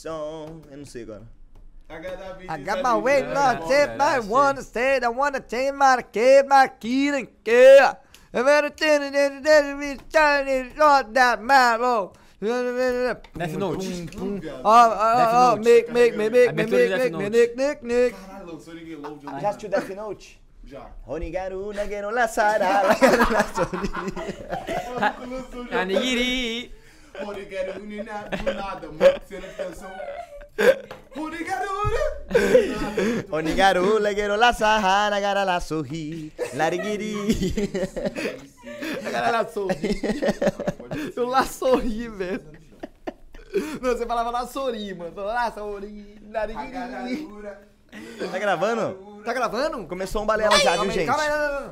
song. Eu não sei agora. I got my weight né? locked, velho, I wanna stay, I wanna change my kid, my kid and care. I better tell you that that we started not that man, oh. Death Note. Oh, oh, oh, make, make, make, make, make, make, make, Note. make, make, make. Caralho, lançou ninguém louco de novo. Já assistiu Death Note? Já. Onigaru, nageru, lasara, lagaru, lasori. Lançou já. Anigiri. Nina, do nada, mano. Cena de tensão. Onigaru, nageru, lasara, lagara, la sorri. Larigiri. A galera sorri. Eu lá sorri, velho. Não, você falava lá sorri, mano. Lá sorri. nariguiri. Tá gravando? Tá gravando? Começou um balela já, viu, gente? calma aí.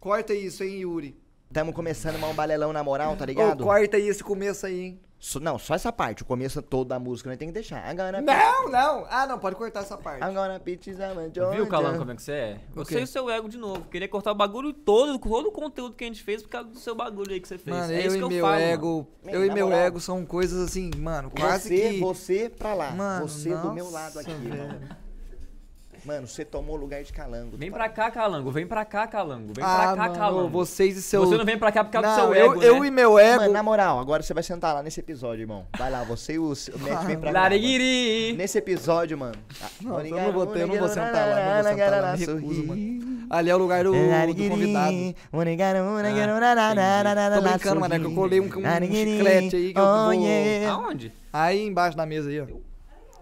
Corta isso, hein, Yuri. Tamo começando um balelão na moral, tá Ô, ligado? corta aí esse começo aí, hein. Só- não, só essa parte. O começo todo da música nós tem que deixar. Agora, Não, não. Ah, não, pode cortar essa parte. agora, bitches, I'm a Viu, Georgia. como é que você é? O Você quê? e o seu ego de novo. Queria cortar o bagulho todo, todo o conteúdo que a gente fez por causa do seu bagulho aí que você fez. Mano, é eu isso e que eu meu falo, ego, eu e meu moral. ego são coisas assim, mano, quase você, que... você pra lá. Mano, você do meu nossa, lado aqui, velho. mano. Mano, você tomou o lugar de calango. Vem pra cá, Calango. Vem pra cá, Calango. Vem ah, pra cá, mano, Calango. vocês e seu... Você não vem pra cá por causa Não, do seu eu, ego, eu né? e meu ego... Mano, na moral, agora você vai sentar lá nesse episódio, irmão. Vai lá, você e o, o Matt vem pra cá. mano. Lariguiri. Nesse episódio, mano. Não, eu não vou ter, eu não vou sentar lá, não vou sentar lá, me recuso, mano. Ali é o lugar do, do convidado. Tô brincando, mané, que eu colei um, um chiclete aí que eu vou... Aonde? Aí embaixo da mesa aí, ó.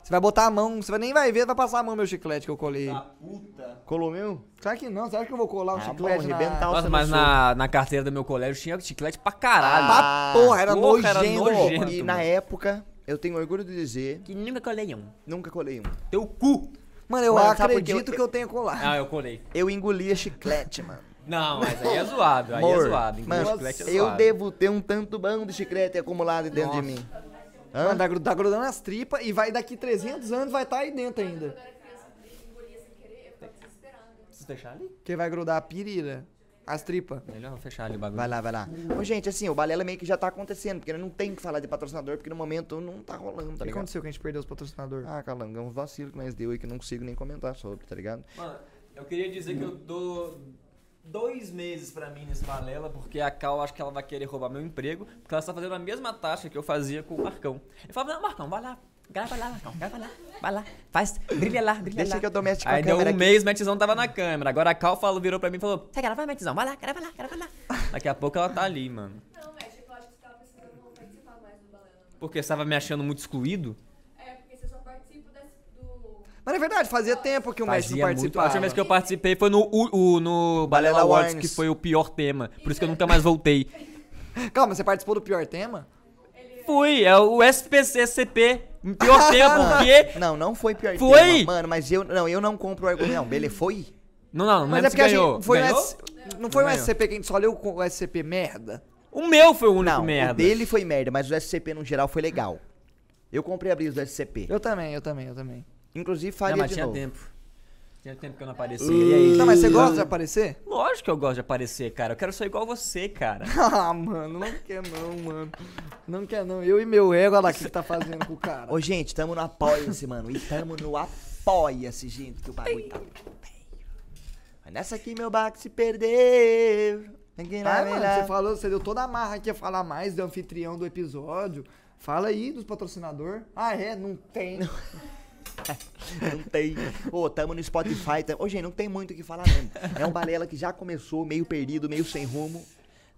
Você vai botar a mão, você vai nem vai ver, vai passar a mão no meu chiclete que eu colei. puta. Colou meu? Será que não? Acha que eu vou colar um Ah, chiclete bom, na... arrebentar o Nossa, mas na, na carteira do meu colégio tinha chiclete pra caralho. Ah, porra, era Porra, era nojento. nojento. E na época, eu tenho orgulho de dizer, Que nunca colei um. nunca colei um. Teu cu. Mano, eu Mano, acredito Eu- que eu tenho colar. Ah, eu colei. Eu engolia chiclete, mano. Não, mas aí é zoado. Aí é Amor, zoado. Mano, chiclete é eu devo ter um tanto bom de chiclete acumulado dentro de Nossa. mim. Mano, Hã? tá, gru- tá grudando as tripas e vai daqui 300 anos vai estar aí dentro ainda. Preciso fechar ali? Que vai grudar a pirira, as tripas. Melhor fechar ali o bagulho. Vai lá, vai lá. Ô, gente, assim, o balela meio que já tá acontecendo, porque não tem que falar de patrocinador, porque no momento não tá rolando, O tá que ligado? aconteceu que a gente perdeu os patrocinadores? Ah, Calango, é um vacilo que nós deu aí que eu não consigo nem comentar sobre, tá ligado? Mano, eu queria dizer que eu dou dois meses pra mim nesse balela, porque a Cal acho que ela vai querer roubar meu emprego, porque ela está fazendo a mesma taxa que eu fazia com o Marcão. Eu falava, não, Marcão, vai lá, grava lá, Marcão, grava lá, vai lá, faz, brilha lá, brilha Deixa lá. que eu domestico Aí a deu um aqui. mês, Metizão tava na câmera. Agora a Cal falou, virou pra mim e falou, você grava, Metizão, vai lá, grava lá, grava lá. Daqui a pouco ela tá ali, mano. Não, Matt, eu acho que você tava precisando participar mais do Balela. Porque você tava me achando muito excluído. É, porque você só participa desse, do... Mas é verdade, fazia tempo que o Messi não muito. A participava. última vez que eu participei foi no, o- no Balela Awards, que foi o pior tema. Por isso que eu nunca mais voltei. Calma, você participou do pior tema? Fui, é o SPCCP. Pior tema, porque. Não, não foi pior Foi? tema, Mano, mas eu não, eu não compro o argumento. Não, Bele foi? Não, não, não Mas é porque a ganhou. gente. Foi um Ganhou? S- não foi um Ganhou. SCP que a gente só leu o SCP merda? O meu foi o único Não, merda. o dele foi merda, mas o SCP no geral foi legal. Eu comprei a brisa do SCP. Eu também, eu também, eu também. Inclusive Não, faria mas de tinha novo. tempo. Tinha tempo que eu não aparecia. E aí? Não, mas você gosta de aparecer? Lógico que eu gosto de aparecer, cara. Eu quero ser igual você, cara. Ah, mano, não quer não, mano. Não quer não. Eu e meu ego, olha lá o que você tá fazendo com o cara. Ô, gente, tamo no Apoia-se, mano. E tamo no Apoia-se, gente, que o bagulho tá. Mas nessa aqui meu barco se perdeu. Aqui na Ah, mano, vila. você falou, você deu toda a marra que ia falar mais do anfitrião do episódio. Fala aí dos patrocinador. Ah, é? Não tem. Não tem. Ô, tamo no Spotify. Tam... Ô, gente, não tem muito o que falar mesmo. É um balela que já começou meio perdido, meio sem rumo.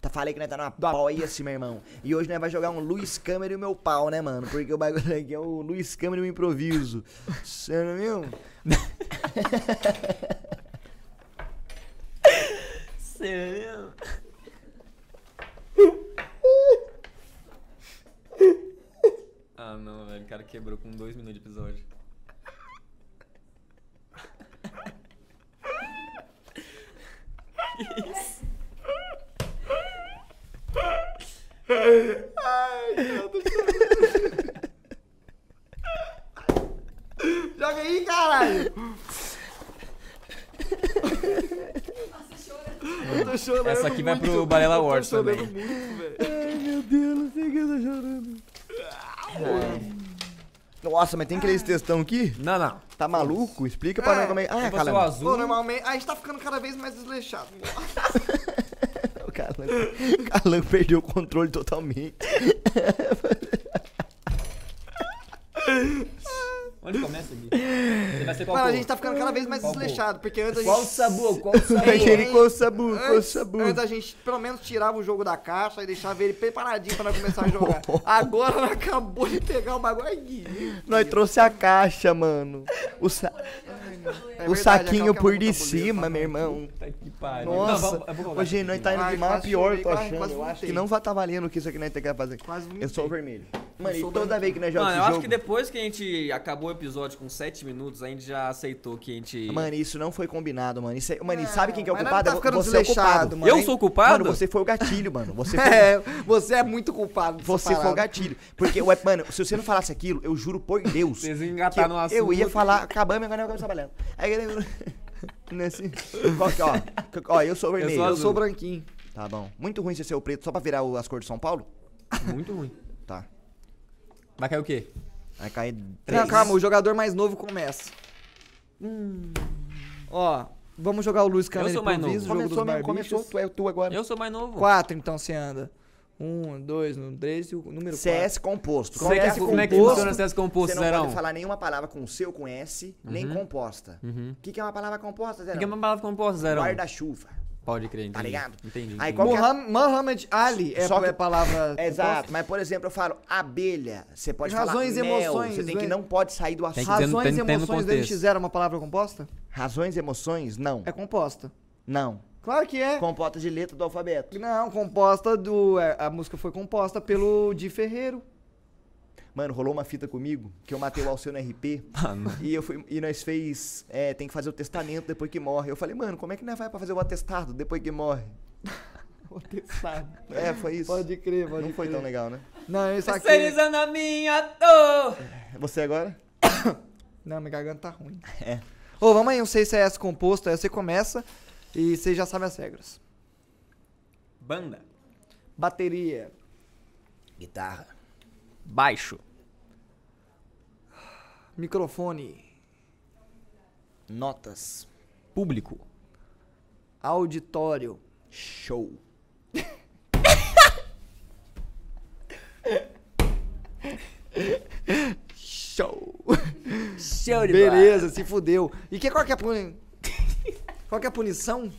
Tá, falei que nós tá no Apoia-se, meu irmão. E hoje nós vai jogar um Luiz Câmara e o meu pau, né, mano? Porque o bagulho aqui é o Luiz Câmara e o improviso. Você não viu? Sério? Ah, não, velho. O cara quebrou com dois minutos de episódio. Joga aí, caralho. Eu tô chorando Essa pro Balela chorando também. muito. Ai, meu Deus, não sei o que eu tô chorando. Nossa, mas tem aqueles textão aqui? Não, não. Tá maluco? Explica pra É, nós como é. Ah, o Calango. azul. Pô, normalmente, a gente tá ficando cada vez mais desleixado. O Calango, Calango perdeu o controle totalmente. Onde começa aqui? Ele vai ser qual Mano, a cor? Gente tá ficando cada vez mais Qual desleixado, porque antes a gente... Qual sabor? Qual sabor? Aquele com sabu, com Antes, sabu. antes a gente pelo menos tirava o jogo da caixa e deixava ele preparadinho pra nós começar a jogar. Agora acabou de pegar o bagulho aí. Nós trouxe a caixa, mano. O, sa- É o verdade, saquinho é por de cima, meu irmão. Puta que pariu. Nossa. Hoje aqui. nós tá indo de mal a pior, tô quase- achando. quase Eu acho que não vai tá valendo o que isso aqui nós tem que fazer. Quase Eu sou o vermelho. Mano, Eu e toda vez que nós jogamos Mano, eu acho que depois que a gente acabou o episódio com 7 minutos, a gente já aceitou que a gente. Mano, isso não foi combinado, mano. Isso é... Mano, e Não, sabe quem que é o culpado? tá ficando você é o culpado. mano. eu sou o culpado? Mano, você foi o gatilho, mano. Você foi, É, você é muito culpado. você foi o gatilho. Porque, ué, mano, se você não falasse aquilo, eu juro por Deus. Vocês iam que engatar eu, no assunto. eu ia falar, acabamos e agora eu vou trabalhando. Aí ele. Nesse. Qual que, ó, ó, eu sou o vermelho. Eu azul. sou branquinho. Tá bom. Muito ruim você ser o preto só pra virar o- as cores de São Paulo? Muito ruim. Tá. Vai cair o quê? Vai cair três. Não, calma, o jogador mais novo começa. Ó, vamos jogar o Luiz Canela Eu sou mais novo. jogo Começou dos mesmo, barbichos. começou. Tu é tu agora. Eu sou mais novo. Quatro, então, você anda. Um, dois, no três e o número CS composto. Como é que, CS como é que composto? funciona o CS composto, Você não Zerão? pode falar nenhuma palavra com C ou com S, nem composta. O Uhum. que, que é uma palavra composta, Zé? O que é uma palavra composta, Zerão? Guarda-chuva. Pode crer, entendi. Tá ligado? Entendi. Aí entendi. qual que é- Muham- Muhammad Ali é, Só que- é palavra. Exato, mas por exemplo, eu falo abelha. Você pode Razões e falar mel, emoções, Você tem que né? não pode sair do assunto. Razões e emoções do contexto. NX0 é uma palavra composta? Razões e emoções? Não. É composta. Não. Claro que é. Composta de letra do alfabeto. Não, composta do. é, a música foi composta pelo Di Ferreiro. Mano, rolou uma fita comigo que eu matei o Alceu no RP. Mano. E, eu fui, e nós fez. É, tem que fazer o testamento depois que morre. Eu falei, mano, como é que nós vai pra fazer o atestado depois que morre? O testado. É, foi isso. Pode crer, pode Não foi crer. tão legal, né? Não, isso aqui. Terceirizando a minha dor. Você agora? Não, minha garganta tá ruim. É. Ô, vamos aí, um CS composto, aí você começa e você já sabe as regras. Banda. Bateria. Guitarra. Baixo. Microfone. Notas. Público. Auditório. Show. Show. Show de Beleza, se fudeu. E que, qual que é a puni... Qual que é a punição?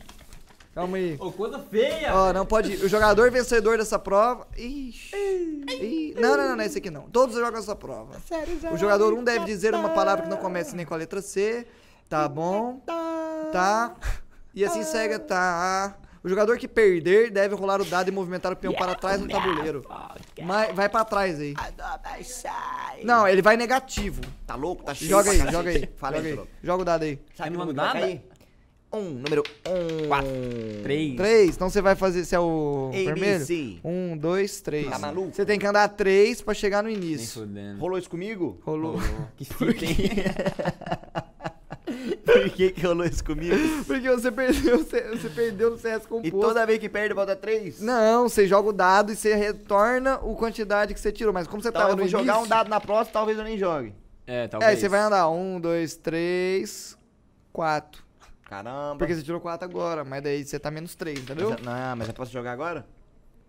Calma aí. Ô, coisa feia. Ó, não pode. O jogador vencedor dessa prova. Ixi. Não, não, não, não, é esse aqui não. Todos jogam essa prova. Sério, já. O jogador 1 um deve dizer uma palavra que não comece nem com a letra C. Tá bom. Tá. E assim segue, tá. O jogador que perder deve rolar o dado e movimentar o peão para trás no tabuleiro. Mas vai para trás aí. Não, ele vai negativo. Tá louco? Tá cheio. Joga aí, joga aí. Fala aí, joga, aí. joga o dado aí. Sai, não manda aí. dado? 1, um, número 1. 4, 3. 3, então você vai fazer, Você é o ABC. vermelho? 1, 2, 3. Tá maluco? Você tem que andar 3 pra chegar no início. Rolou isso comigo? Rolou. Rolou. Que Por que, Por que, que rolou isso comigo? Porque você perdeu, você, perdeu no CS composto. E toda vez que perde, volta 3? Não, você joga o dado e você retorna o quantidade que você tirou. Mas como você então, tava no início... jogar um dado na próxima, talvez eu nem jogue. É, é talvez. É, você vai andar 1, 2, 3, 4. Caramba. Porque você tirou quatro agora, mas daí você tá menos três, entendeu? Mas, não, mas eu posso jogar agora?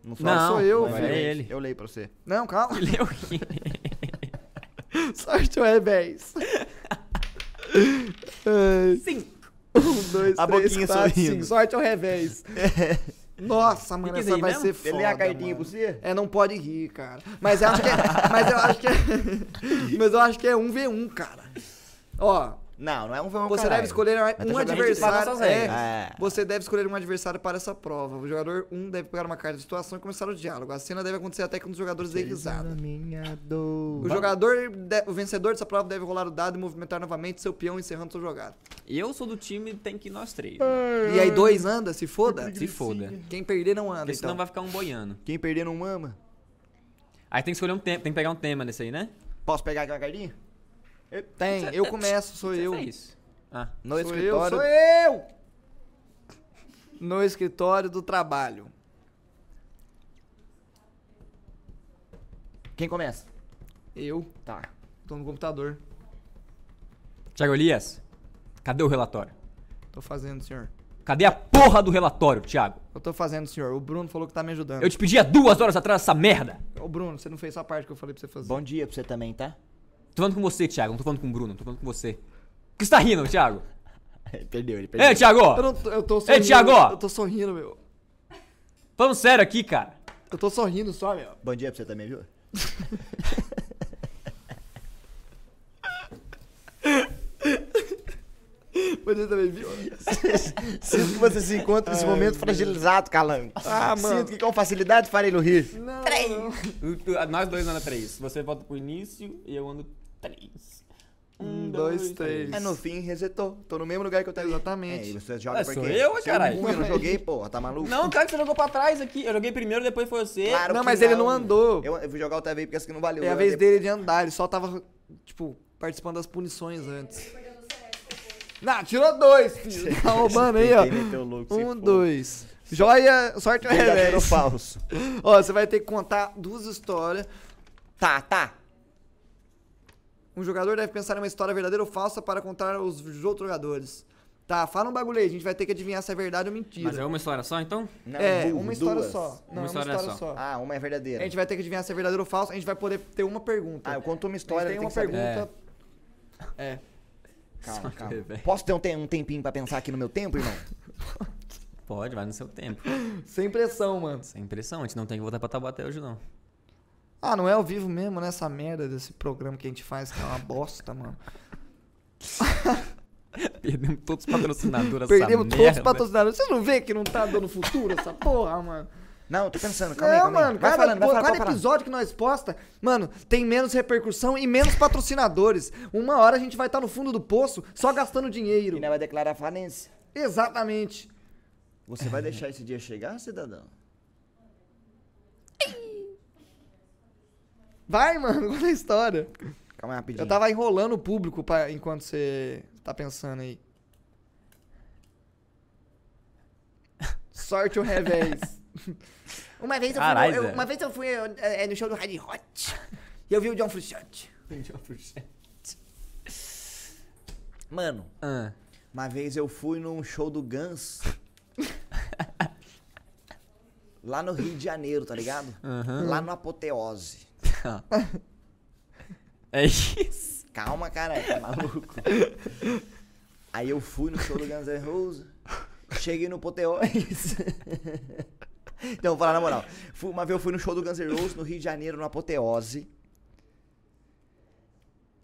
Não sou, Não, sou eu, vai filho. é ele. Eu leio pra você. Não, calma. Leu aqui. Sorte ao revés. Ai. Sim. Um, dois, A três, boquinha quatro, sorrindo. cinco. Sorte ao revés. Nossa, mano, que essa vai mesmo? ser foda. Ele lê a cartinha pra você? É, não pode rir, cara. Mas eu acho que é. mas eu acho que é. mas eu acho que é 1v1, cara. Ó, Não, não é um vamos você deve escolher tá um jogando adversário. É. É. Você deve escolher um adversário para essa prova. O jogador 1 um deve pegar uma carta de situação e começar o diálogo. A cena deve acontecer até que um dos jogadores dê risada. Minha dor. O jogador, de- o vencedor dessa prova deve rolar o dado e movimentar novamente seu peão encerrando sua jogada. Eu sou do time, tem que ir nós três. E aí dois anda, se foda. Se foda. Quem perder não anda, Porque senão então. vai ficar um boiando. Quem perder não mama. Aí tem que escolher um tema, tem que pegar um tema nesse aí, né? Posso pegar aquela cartinha? Tem, eu começo, sou Você eu. fez. Ah. No Sou eu, escritório. sou eu! no escritório do trabalho. Quem começa? Eu Tá. tô no computador. Tiago Elias, cadê o relatório? Tô fazendo, senhor. Cadê a porra do relatório, Thiago? Eu tô fazendo, senhor. O Bruno falou que tá me ajudando. Eu te pedi há duas horas atrás essa merda. Ô, Bruno, você não fez sua parte que eu falei pra você fazer. Bom dia pra você também, tá? Tô falando com você, Thiago. Não tô falando com o Bruno, tô falando com você. Por que você tá rindo, Thiago? Ele perdeu, ele perdeu. Ei, Thiago! Eu, não tô, eu tô sorrindo. Thiago! Eu tô sorrindo, meu. Falando sério aqui, cara. Eu tô sorrindo só, meu. Bom dia pra você também, viu? Você também viu? Sinto que você se encontra nesse momento fragilizado, Calango. Ah, mano. Sinto que com facilidade farei no rir. Não, Nós dois andamos três. Você volta pro início e eu ando três. Um, dois, três. É, no fim, resetou. Tô no mesmo lugar que eu tava. Exatamente. É, e você joga Ah, por sou eu, é caralho? Eu não joguei, porra, tá maluco? Não, cara, que você jogou pra trás aqui. Eu joguei primeiro, depois foi você. Claro Não, que mas ele não andou. Eu, eu fui jogar outra vez porque essa aqui não valeu. É a vez depois- dele de andar, ele só tava, tipo, participando das punições antes. Não, tirou dois, filho. Tá roubando aí, ó. O Um, dois. Joia, sorte ao ou revés. falso? Ó, você vai ter que contar duas histórias. Tá, tá. Um jogador deve pensar em uma história verdadeira ou falsa para contar aos outros jogadores. Tá, fala um bagulho aí, a gente vai ter que adivinhar se é verdade ou mentira. Mas é uma história só, então? Não, é, uma história duas. só. Não, Uma é uma história só. só. Ah, uma é verdadeira. A gente vai ter que adivinhar se é verdadeiro ou falso, a gente vai poder ter uma pergunta. Ah, eu conto uma A gente história, tem tem uma que saber. pergunta. É. Calma, Só calma. que, velho. Posso ter um, tem- um tempinho pra pensar aqui no meu tempo, irmão? Pode, vai no seu tempo. Sem pressão, mano. Sem pressão, a gente não tem que voltar pra Taubaté hoje, não. Ah, não é ao vivo mesmo, né? Essa merda desse programa que a gente faz, que é uma bosta, mano. Perdemos todos os patrocinadores, Perdemos essa todos os merda. patrocinadores. Vocês não vê que não tá dando futuro essa porra, mano? Não, eu tô pensando, calma aí, não, calma aí. mano, Vai cada, falando, vai falando, cada falar. episódio que nós posta, mano, tem menos repercussão e menos patrocinadores. Uma hora a gente vai estar no fundo do poço só gastando dinheiro. E não vai declarar falência. Exatamente. Você vai deixar esse dia chegar, cidadão? Vai, mano, conta a história. Calma aí, rapidinho. Eu tava enrolando o público pra, enquanto você tá pensando aí. Sorte ou revés. uma vez eu fui, eu- uma vez eu fui eh, eh, no show do Red Hot e eu vi o John Frusciante. Mano, Ah, uma vez eu fui num show do Guns. lá no Rio de Janeiro, tá ligado? Lá no Apoteose. é isso. Calma, cara, tá maluco? Aí eu fui no show do Guns N' Roses. Cheguei no Apoteose. Então, vou falar na moral. Fui- uma vez eu fui no show do Guns N' Roses no Rio de Janeiro, no Apoteose.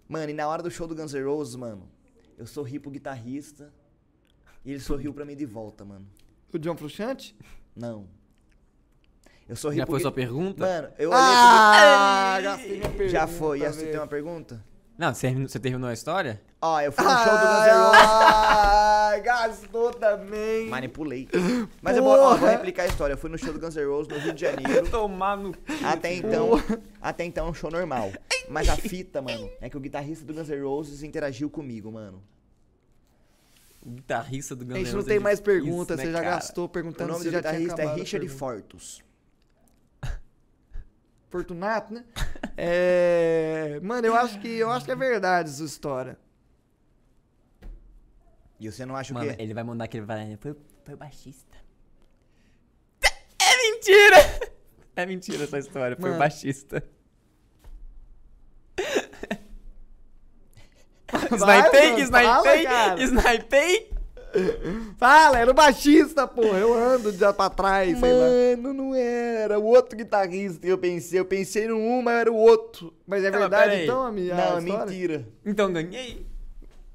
Mano, e na hora do show do Guns N' Roses, mano, eu sorri pro guitarrista. E ele sorriu pra mim de volta, mano. O John Frusciante? Não. Eu sorri Já pro foi sua pergunta? Mano, eu olhei Ah, minha pro... pergunta. Já foi. E essa velho. tem uma pergunta? Não, você terminou, você terminou a história? Ó, eu fui no show do Guns N' Roses. Ah, gastou também. Manipulei. Mas eu vou, ó, vou Porra. replicar a história. Eu fui no show do Guns N' Roses no Rio de Janeiro. Tomar no... Até então, até então é um show normal. Mas a fita, mano, é que o guitarrista do Guns N' Roses interagiu comigo, mano. O guitarrista do Guns A gente N' não Roses tem é mais perguntas, né, você já cara? gastou O perguntando nome se do já tinha guitarrista é acabado a Richard. Fortus. Fortunato, né? É... Mano, eu acho que eu acho que é verdade essa história. E você não acha o Mano, quê? ele vai mandar aquele... Foi, foi o baixista. É mentira! É mentira essa história, foi o Mano. baixista. Vai, Snipei, mano, fala, snipei, cara. snipei. Fala, era o baixista, porra. Eu ando já pra trás, sei lá. Mano, não era. O outro guitarrista eu pensei. Eu pensei no um, mas era o outro. Mas é Não, verdade pera aí. então, amiga? não, é mentira. Então ganhei.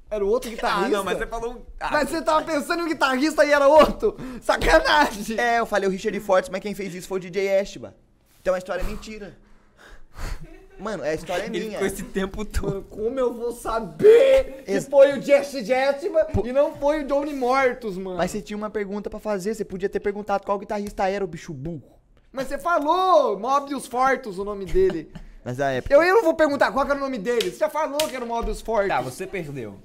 Era o outro guitarrista? Ah, não, mas você falou um... Ah, Mas você tava pensando em um guitarrista e era outro? Sacanagem! É, eu falei o Richard Fortus, mas quem fez isso foi o DJ Ashba. Então a história é mentira. Mano, a história é Ele minha. ficou esse tempo todo. Mano, como eu vou saber que Ex- foi o Jesse Jetman e não foi o Johnny Mortos, mano? Mas você tinha uma pergunta pra fazer, você podia ter perguntado qual guitarrista era o bicho burro. Mas você falou, Mobius Fortus, o nome dele. Mas a época. Eu, eu não vou perguntar qual que era o nome dele. Você já falou que era o Mobius Fortus. Tá, você perdeu.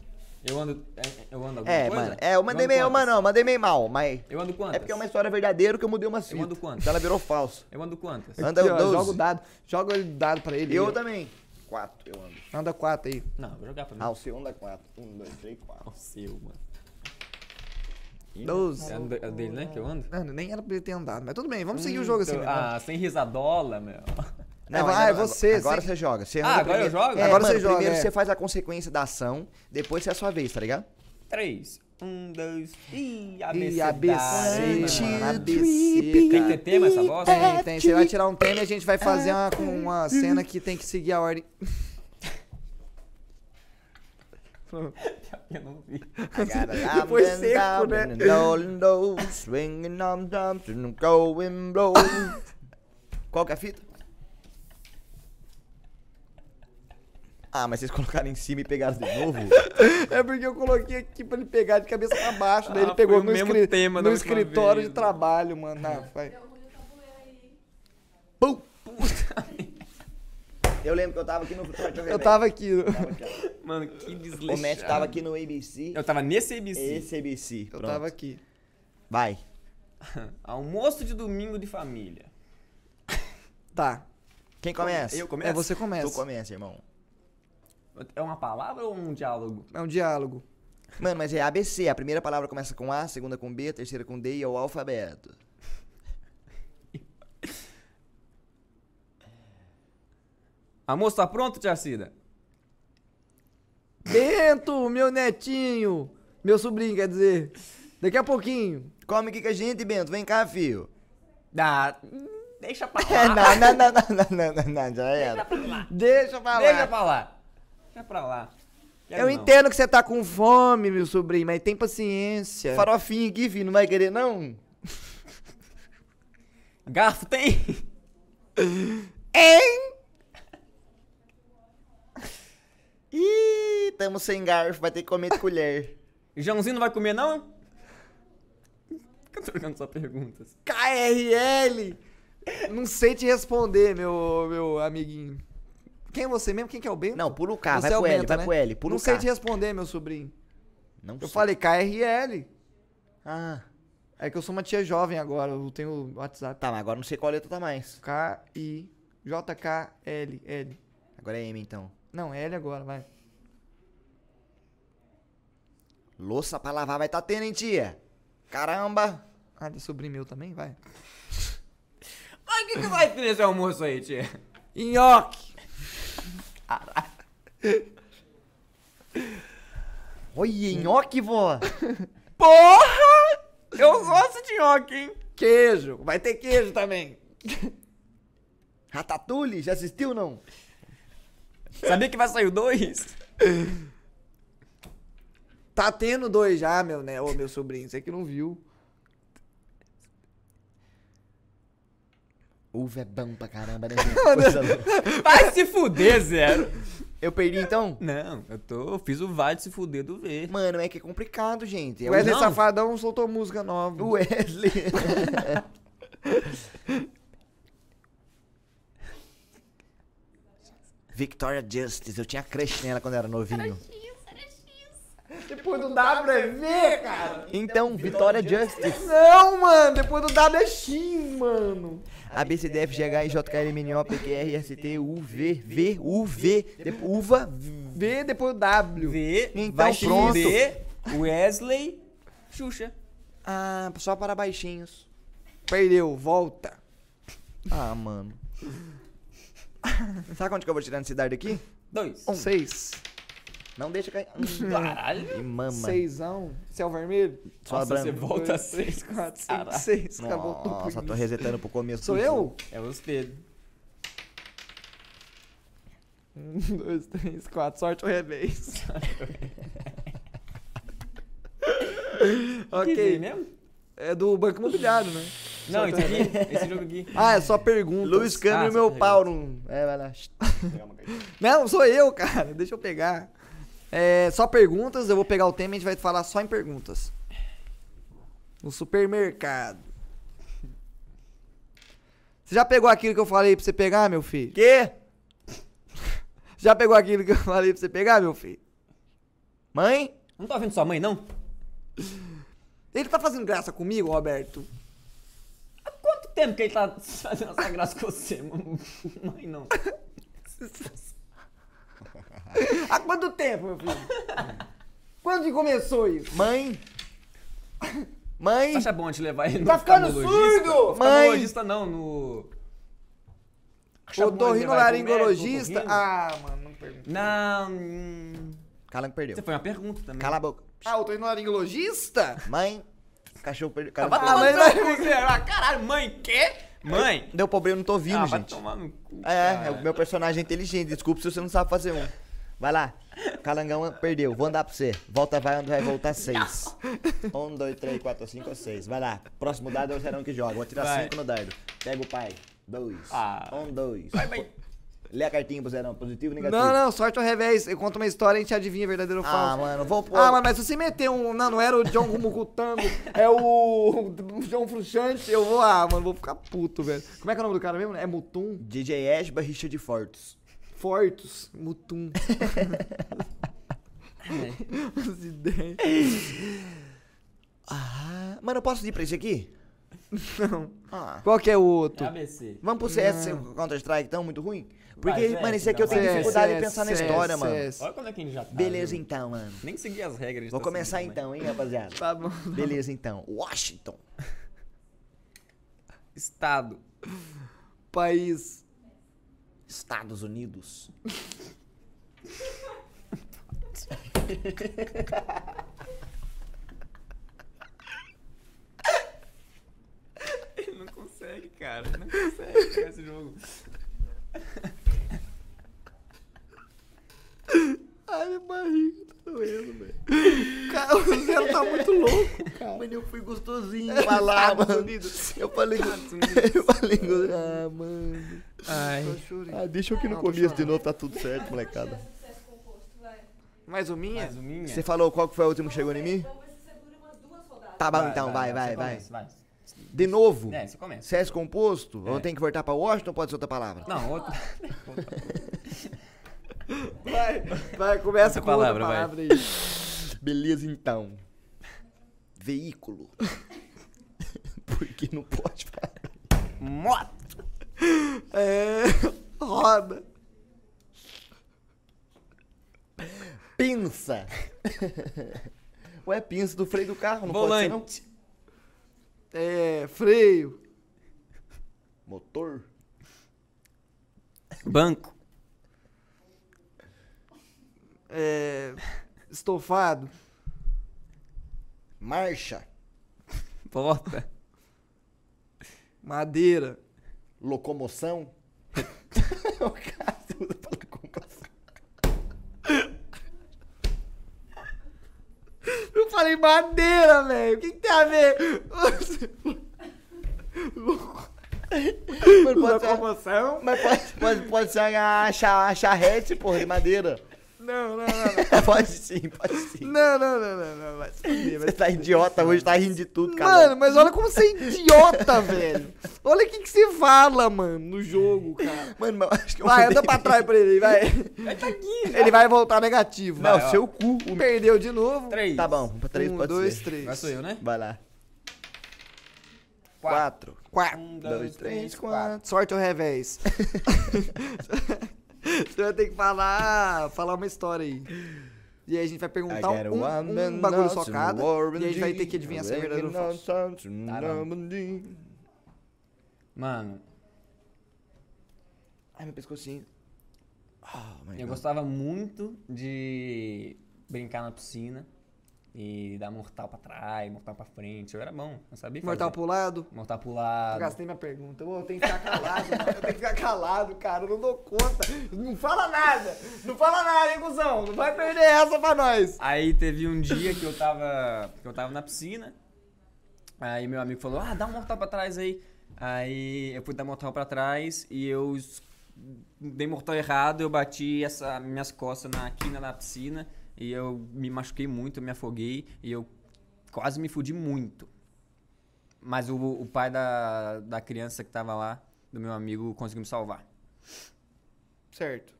Eu ando. é- Eu ando alguma É, coisa? mano. É, eu mandei meio, mano, não, mandei meio mal, mas. Eu ando quantas? É porque é uma história verdadeira que eu mudei uma Eu ando fita. quantas? Então ela virou falsa. Eu ando quantas? Anda Aqui, ó, 12. joga o dado. Joga o dado pra ele. Eu aí. também. Quatro, eu ando. Anda quatro aí. Não, vou jogar pra mim. Ah, o seu anda quatro. Um, dois, três, quatro. O seu, mano. Doze. É o é dele, né? Que eu ando? Mano, nem era pra ele ter andado. Mas tudo bem, vamos seguir o jogo assim Então. Ah, sem risadola, meu. É, vai, ainda não. você, Agora você joga. Você Ah, agora eu primeiro. jogo? É, Agora mano, você joga, Primeiro é. você faz a consequência da ação, depois é a sua vez, tá ligado? Três. Um, dois. Ih, ABC. ABC, mano. ABC, Tem que ter tema essa bosta? Tem, tem. Você vai tirar um tema e a gente vai fazer uma, uma cena que tem que seguir a ordem. Eu não vi. Foi seco, né? Swinging on going blow. Qual que é a fita? Ah, mas vocês colocaram em cima e pegaram de novo? É porque eu coloquei aqui pra ele pegar de cabeça pra baixo. Daí Ah, ele pegou no, escri- tema no escritório vez, de trabalho, mano. Ah, vai. Pum! Eu lembro que eu tava aqui no Eu tava aqui. Tava aqui, ó. Mano, que desleixado. O Matt tava aqui no ABC. Eu tava nesse ABC. Esse ABC. Eu Pronto. tava aqui. Vai. Almoço de domingo de família. Tá. Quem começa? Eu começo? É, você começa. Tu começa, irmão. É uma palavra ou um diálogo? É um diálogo. Mano, mas é ABC. A primeira palavra começa com A, a segunda com B, a terceira com D e é o alfabeto. Almoço tá pronto, tia Cida? Bento, meu netinho. Meu sobrinho, quer dizer. Daqui a pouquinho. Come aqui com a gente, Bento. Vem cá, filho. Ah, deixa pra lá. não, não, não, não, não, não, não, já era. Deixa pra lá. Deixa pra lá. Deixa pra lá. Quero Eu não. entendo que você tá com fome, meu sobrinho, mas tem paciência. Farofinha aqui, filho. Não vai querer, não? Garfo tem? Hein? Ih, tamo sem garfo. Vai ter que comer de colher. Joãozinho não vai comer, não? Por que eu tô jogando só perguntas? KRL! Não sei te responder, meu, meu amiguinho. Quem é você mesmo? Quem que é o Bento? Não, pula o K. Você Vai é pro L, Bento, vai né? pro L. Pula Não o sei K. te responder, meu sobrinho. Não Eu sei. falei KRL. Ah, É que eu sou uma tia jovem agora, eu tenho WhatsApp. tá, mas agora não sei qual letra tá mais. K-I... J-K-L. L. Agora é M, então. Não, L agora, vai. Louça pra lavar vai tá tendo, hein, tia? Caramba! Ah, de sobrinho meu também, vai. Mas o que, que vai ter nesse almoço aí, tia? Nhoque! Olha, nhoque, vó! Porra! Eu gosto de nhoque, hein? Queijo! Vai ter queijo também. Ratatouille, já assistiu não? Sabia que vai sair o dois? Tá tendo dois já, meu, né? Ô, meu sobrinho, você que não viu. Uva é bom pra caramba, né? gente? Vai se fuder, zero. Eu perdi então? Não, eu tô. Eu fiz o vai de se fuder do V. Mano, é que é complicado, gente. É O Wesley não. Safadão soltou música nova. o Wesley. Victoria Justice, eu tinha crush nela quando era novinho. Depois do W é V, cara. Então, Victoria Justice. Não, mano. Depois do W é X, mano. A, B, C, D, F, G, H, I, J, K, L, M, N, O, P, Q, R, S, T, U, V, V, U, V, de- uva, V depois do W. V, Então, vai pronto. Wesley, Xuxa. Ah, só para baixinhos. Perdeu, volta. Ah, mano. Sabe quanto que eu vou tirar nesse dardo aqui? Dois. Seis. Não deixa cair. Caralho. E mama. Seisão. Céu vermelho. Só Nossa, você branco. volta Dois, seis. três, quatro, cinco, seis. Acabou tudo. Nossa, tô resetando pro começo. Sou eu? É você. Um, dois, três, quatro. Sorte ou revés. Ok. mesmo? É do Banco Imobiliário, né? Não, esse aqui. Esse jogo aqui. Ah, é só perguntas. Luiz Câmara Ah, e meu pau. Não... É, vai lá. Não, sou eu, cara. Deixa eu pegar. É só perguntas, eu vou pegar o tema e a gente vai falar só em perguntas. No supermercado. Você já pegou aquilo que eu falei pra você pegar, meu filho? Quê? Já pegou aquilo que eu falei pra você pegar, meu filho? Mãe? Não tá ouvindo sua mãe, não? Ele tá fazendo graça comigo, Roberto? Há quanto tempo que ele tá fazendo essa graça com você, mano? Mãe, não. Há quanto tempo, meu filho? Quando que começou isso? Mãe! Mãe! Você acha bom te levar ele no Tá ficando surdo! Mãe! Não, no... Acha bom ele Otorrino levar ele pro laringologista? médico, Ah, mano, não pergunta. Não, hum, Cala que perdeu. você foi uma pergunta também. Cala a boca. Ah, otorrino laringologista? Mãe! Cachorro perdeu. Ah, Cala vai a boca. mas vai-. Ah, caralho, mãe, quê? Mãe? Deu problema, eu não tô ouvindo, ah, vai gente. tomar no cu, É, cara. é, o meu personagem é inteligente. Desculpa se você não sabe fazer um. Vai lá. Calangão perdeu. Vou andar pra você. Volta, vai, vai voltar seis. Um, dois, três, quatro, cinco, seis. Vai lá. Próximo dado é o Serão que joga. Vou tirar Vai. cinco no dardo. Pega o pai. Dois. Ah. Um, dois. Vai, vai. Lê a cartinha pro Zerão. Positivo ou negativo? Não, não, sorte ao revés. Eu conto uma história e a gente adivinha verdadeiro ou Ah, falso. mano, vou pôr. Ah, mas, mas se você meter um. Não, não era o John Gumucutango, é o. o John Fruchante, eu vou. Ah, mano, vou ficar puto, velho. Como é que é o nome do cara mesmo? É Mutum? DJ Ashba, Richard Fortes. Fortus. Mutum. As ideias. Ah, mano, eu posso ir pra esse aqui? Não. Ah. Qual que é o outro? É ABC. Vamos pro CS Counter-Strike, tão muito ruim? Porque, Vai, mano, esse aqui eu tenho dificuldade CS, em pensar na CS, história, mano. Olha quando é que a gente já tá. Beleza, viu? então, mano. Nem segui as regras. Vou tá começar seguindo, então, hein, rapaziada? Tá bom. Beleza, então. Washington. Estado. País. Estados Unidos. Ele não consegue, cara. Ele não consegue jogar esse jogo. Ai, minha barriga tá doendo, velho. Cara, o Zero tá muito louco, cara. Mano, eu fui gostosinho falar, Estados mano. Unidos. Eu falei. Eu falei. Ah, mano. Ai. Ah, deixa eu aqui no Não, tô começo de chorando. novo, tá tudo certo, molecada. Vai. Mais uma minha? Mais um minha? Você falou qual que foi o último que chegou em mim? Rodadas. Tá bom, então, vai, vai, vai. começa, vai. De novo? É, você começa. CS composto? Ou É. tem que voltar pra Washington ou pode ser outra palavra? Não, outro. Vai, vai, começa Outra com outra palavra, vai. palavra aí. Beleza, então. Veículo. Porque não pode falar. Moto. É. Roda. Pinça. Ué, pinça do freio do carro, não pode ser, não? Volante. É. Freio. Motor. Banco. É. Estofado. Marcha. Porta. Madeira. Locomoção. o cara usa pra locomoção. Eu falei madeira, velho. O que, que tem a ver? Mano, pode ser, Locomoção? mas pode, pode, pode ser a, cha- a charrete, porra, de madeira. Não, não, não, não. Pode sim, pode sim. Não, não, não, não, não. Vai Você tá idiota hoje, tá rindo de tudo, cara. Mano, mas olha como você é idiota, velho. Olha o que, que você fala, mano, no jogo, cara. Mano, mas acho que eu Vai, anda pra trás pra ele, vai. Vai tá aqui. Ele vai voltar negativo. Não, vai. seu cu. Perdeu de novo. Três. Tá bom, pra três um, pode dois, ser. três. Agora sou eu, né? Vai lá. Quatro. Quatro. Quatro. Um, Dois, três, quatro. Sorte ao revés. Você vai ter que falar, falar uma história aí. E aí a gente vai perguntar um, one um bagulho socado. nothing E a gente vai ter que adivinhar se é verdadeiro ou falso. falso. Mano, Ai, meu pescocinho. My eu God. gostava muito de brincar na piscina e dar mortal pra trás, mortal pra frente. Eu era bom, eu sabia fazer. Mortal pro lado. Mortal pro Eu lado. gastei minha pergunta. Eu tenho que ficar calado. Eu tenho que ficar calado, cara. Eu não dou conta. Não fala nada. Não fala nada, hein, cuzão. Não vai perder essa pra nós. Aí teve um dia que eu tava. que eu tava na piscina. Aí meu amigo falou, ah, dá um mortal pra trás aí. Aí eu fui dar mortal pra trás e eu dei mortal errado, eu bati essa, minhas costas na quina da piscina e eu me machuquei muito, eu me afoguei e eu quase me fudi muito. Mas o, o pai da, da criança que tava lá, do meu amigo, conseguiu me salvar. Certo.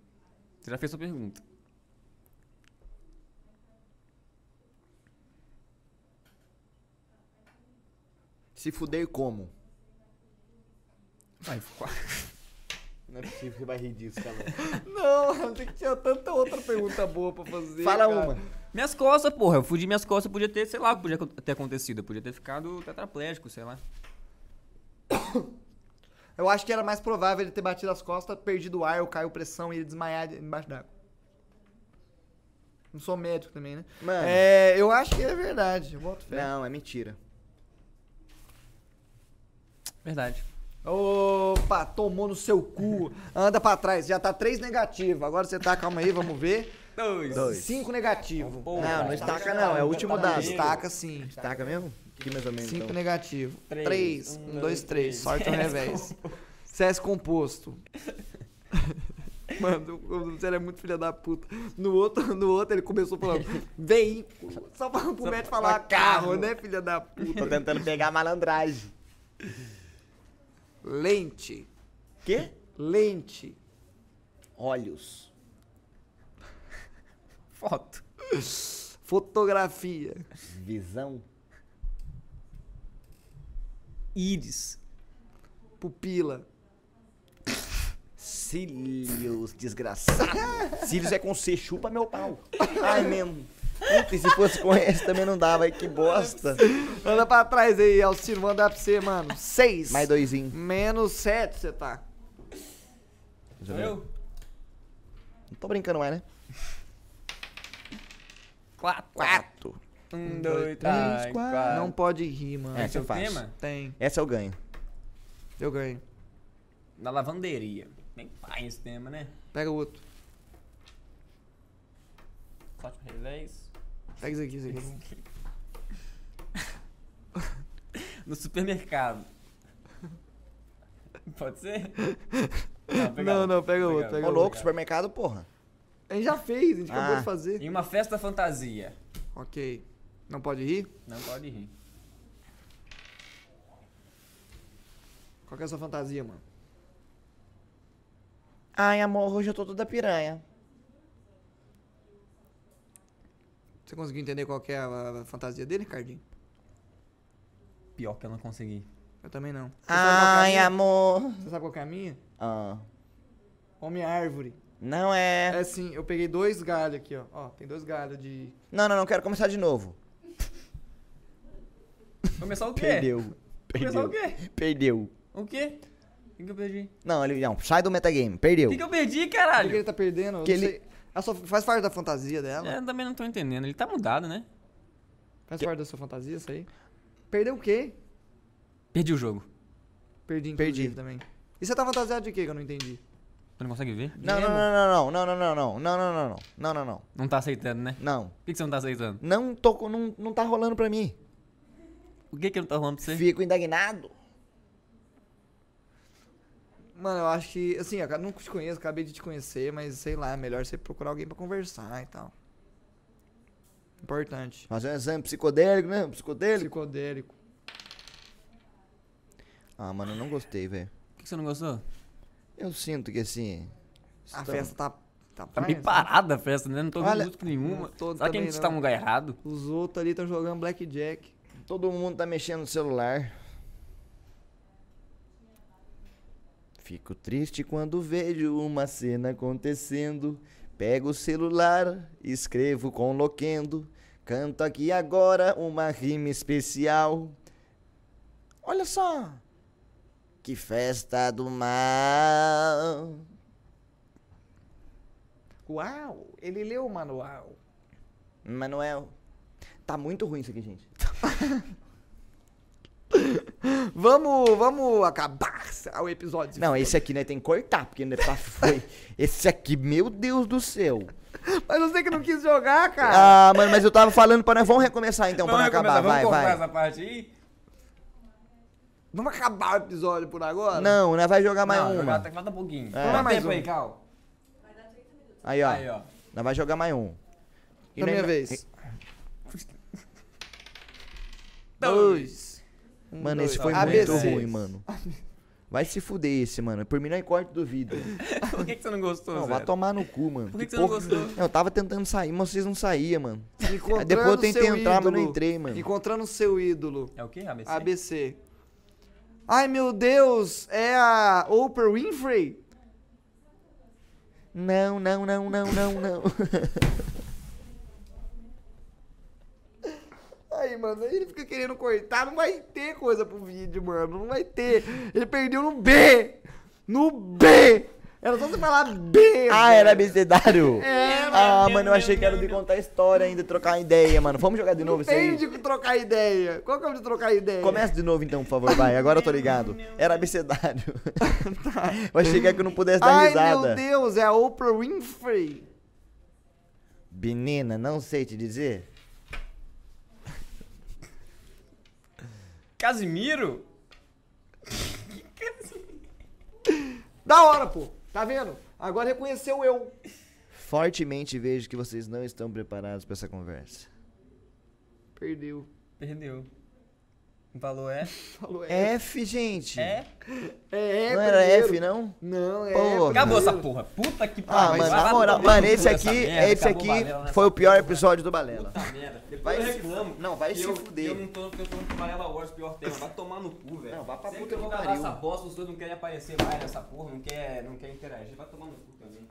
Você já fez sua pergunta. Se fuder como? Ai, Não é possível que você vai rir disso, cara. Não, tem que ter tanta outra pergunta boa pra fazer. Fala cara. uma. Minhas costas, porra. Eu fudi minhas costas, podia ter, sei lá, o que podia ter acontecido. Eu podia ter ficado tetraplégico, sei lá. Eu acho que era mais provável ele ter batido as costas, perdido o ar, ou caiu pressão e ele desmaiar de- embaixo d'água. Não sou médico também, né? Mano. É, eu acho que é verdade. Eu boto fé. Não, é mentira. Verdade. Opa, tomou no seu cu. Anda pra trás. Já tá três negativo. Agora você tá, calma aí, vamos ver. Dois. Dois. Cinco negativo. Não, não estaca não, é o último dado. Estaca sim. Estaca mesmo? Aqui mais ou menos. Cinco então. negativo. Três. Três. Um, Um, dois, três. três. Sorte ao revés. CS composto. Mano, o Zé é muito filha da puta. No outro, no outro ele começou falando veículo. Só pra, pro médico falar carro, carro. né, filha da puta? Tô tentando pegar a malandragem. Lente. Quê? Lente. Olhos. Foto. Fotografia. Visão. Íris. Pupila. Cílios, desgraçado. Cílios é com C, chupa meu pau. Ai, mesmo. Puta, e se fosse com S também não dava, ai, que bosta. Anda pra trás aí, Alcino. Vou andar pra você, mano. Seis. Mais doisinho. Menos sete você tá. Sou eu? Não tô brincando mais, né? Quatro. Quatro. Um, dois, três, quatro. quatro. Não pode rir, mano. É, Esse é o fácil. tema? Tem. Essa eu ganho. Eu ganho. Da lavanderia. Bem pai esse tema, né? Pega o outro. Pro revés. Pega isso aqui, isso aqui. No supermercado. Pode ser? Não, pega Não, outro. não, pega outro, pega Ô, outro. louco, supermercado, porra. A gente já fez, a gente acabou Ah. de fazer. Em uma festa fantasia. Ok. Não pode rir? Não pode rir. Qual que é a sua fantasia, mano? Ai, amor, hoje eu tô toda piranha. Você conseguiu entender qual que é a, a fantasia dele, Ricardinho? Pior que eu não consegui. Eu também não. Você que é Ai, amor. Você sabe qual que é a minha? Ah, Homem árvore. não é. É assim, eu peguei dois galhos aqui, ó. Ó, tem dois galhos de... Não, não, não, quero começar de novo. Começar o quê? Perdeu. Começar o Perdeu. quê? Perdeu. O quê? O que, que eu perdi? Não, ele não, sai do metagame. O Perdeu. que, que eu perdi, Por que caralho? ele tá perdendo? Eu Que não ele- sei. Ela só faz parte da fantasia dela. É, eu também não tô entendendo. Ele tá mudado, né? Faz parte da sua fantasia, isso aí. Perdeu o quê? Perdi o jogo. Perdi, Perdi. também. E você tá fantasiado de quê que eu não entendi? Tu não consegue ver? Não, não, não, não, não, não, não, não, não, não, não, não, não, não, não, Não tá aceitando, né? não. Por que, que você não tá aceitando? Não tô, com- não, não tá rolando pra mim. O que que não tá rolando pra você? Fico indignado. Mano, eu acho que, assim, eu não te conheço, acabei de te conhecer, mas sei lá, é melhor você procurar alguém pra conversar e tal. Importante. Fazer um exame psicodélico, né? Psicodélico. Psicodélico. Ah, mano, eu não gostei, velho. Por que que você não gostou? Eu sinto que assim. A festa tá. Tá, Tá meio parada a festa, né? Não tô Olha, ouvindo música nenhuma. não tô Será que a também gente tá não. no lugar errado? Os outros ali estão jogando blackjack. Todo mundo tá mexendo no celular. Fico triste quando vejo uma cena acontecendo. Pego o celular, escrevo com loquendo. Canto aqui agora uma rima especial. Olha só! Que festa do mal! Uau! Ele leu o manual. Manuel. Tá muito ruim isso aqui, gente. Vamos, vamos acabar o episódio. Não, esse aqui né, tem que cortar, porque ainda tá foi. Esse aqui, meu Deus do céu. Mas você que não quis jogar, cara. Ah, mano, mas eu tava falando pra nós. Vamos recomeçar então, pra não acabar. Vai, vamos cortar vai. essa parte aí? Vamos acabar o episódio por agora? Não, nós vai jogar mais não, uma. jogar até falta um pouquinho. É. Mais tempo um. aí, Cal? Aí, ó. Aí, ó. Nós vai jogar mais um. E Na minha vez. Dois. Um, Mano, dois. esse foi ABC. muito ruim, mano. Vai se fuder esse, mano. Por mim não é corte do vídeo. Por que, que você não gostou, Não, Zé? vai tomar no cu, mano. Por que, que você não porra- gostou? Não, eu tava tentando sair, mas vocês não saíam, mano. Aí Encontrando depois eu tentei seu entrar, mas não ídolo. entrei, mano. Encontrando seu ídolo. É o quê? ABC? ABC. Ai, meu Deus, é a Oprah Winfrey? Não, não, não, não, não, não. Aí, mano, aí ele fica querendo cortar, não vai ter coisa pro vídeo, mano, não vai ter. Ele perdeu no B! No B! Era só você falar B! ah, era abecedário? É, Ah, mano, eu achei que era de contar história ainda, trocar ideia, mano. Vamos jogar de novo isso Tem aí? de trocar ideia. Qual que é o de trocar ideia? Começa de novo então, por favor, vai. Agora eu tô ligado. Era abecedário. Eu achei que é que eu não pudesse dar Ai, risada. meu Deus, é a Oprah Winfrey. Menina, não sei te dizer. Casimiro? Da hora, pô. Tá vendo? Agora reconheceu eu. Fortemente vejo que vocês não estão preparados pra essa conversa. Perdeu. Perdeu. O valor é? Falou é. F, gente. É? É, não era primeiro. F, não? Não, é. Porra. Acabou essa porra. Puta que Ah, pariu. mano, Vai na moral, mano, no esse aqui, merda, esse aqui Balela foi o pior episódio do Balela. Puta merda. Depois Vai eu reclamo. não, vai que se eu, fuder. Eu não tô, eu tô no Varela Wars, pior tema. Vai tomar no cu, velho. Não, vai pra Sempre puta que eu que vou essa bosta, os dois não querem aparecer mais nessa porra, não quer, não quer interagir. Vai tomar no cu também.